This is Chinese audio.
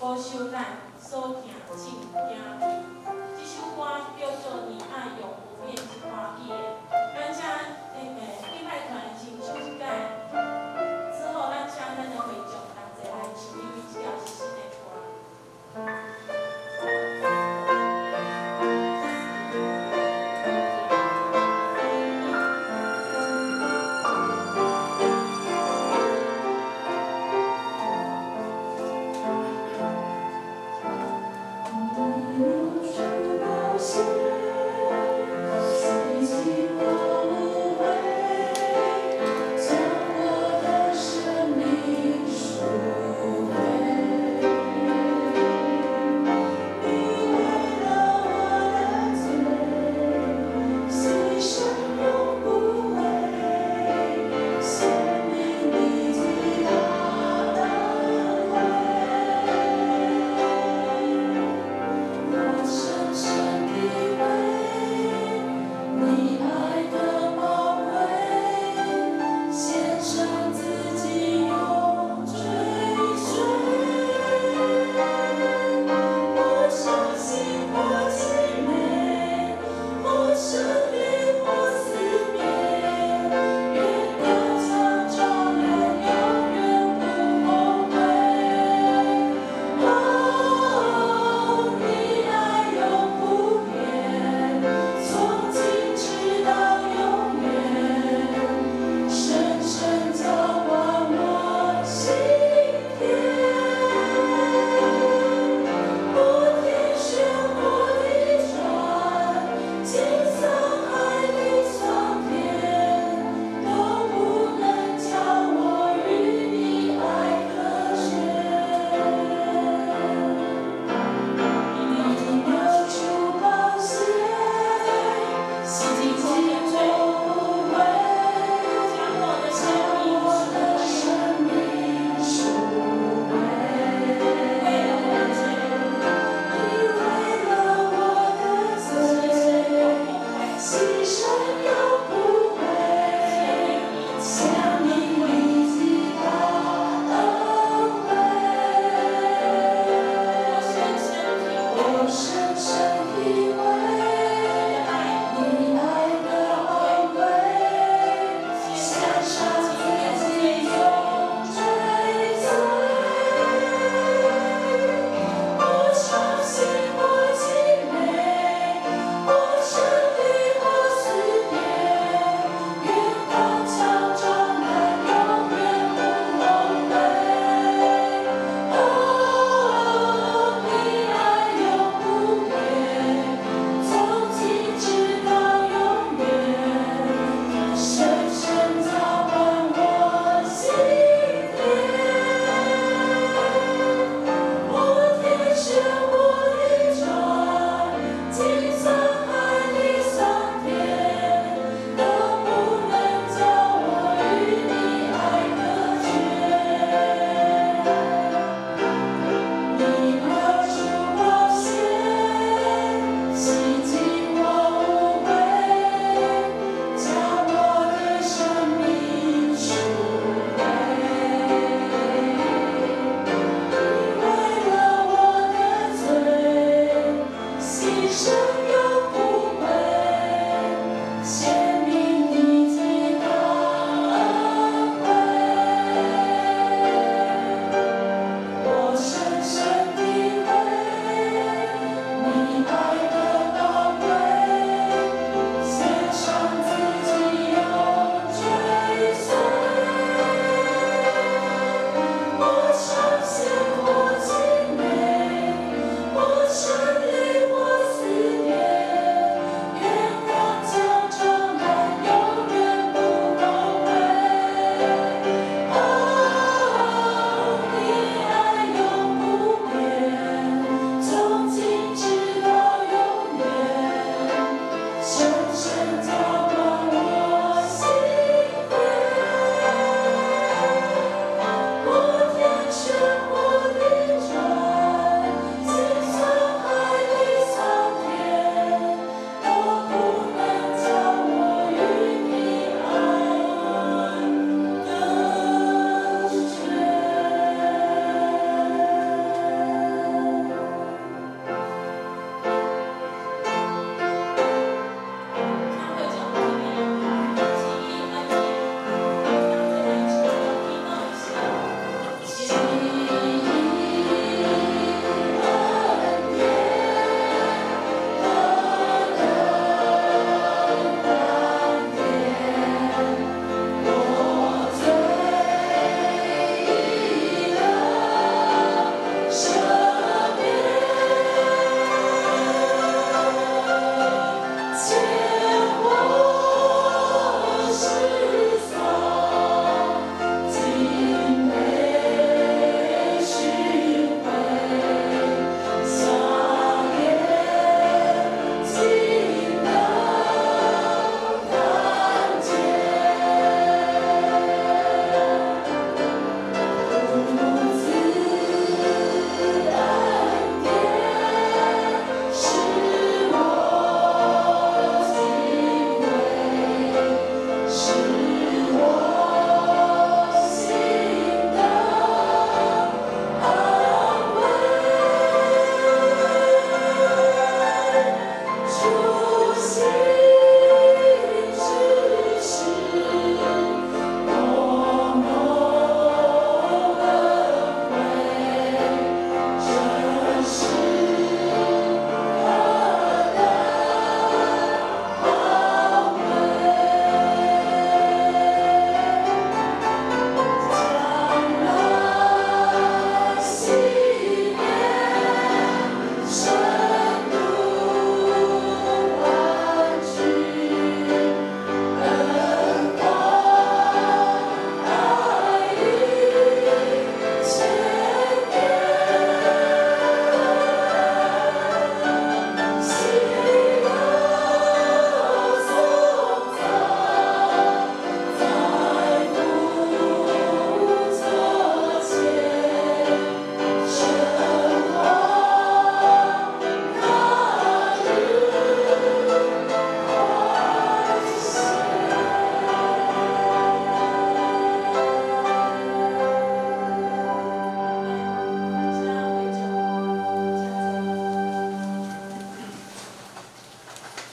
受咱所惊，真惊。这首歌叫做《你爱永不变》，是欢喜的。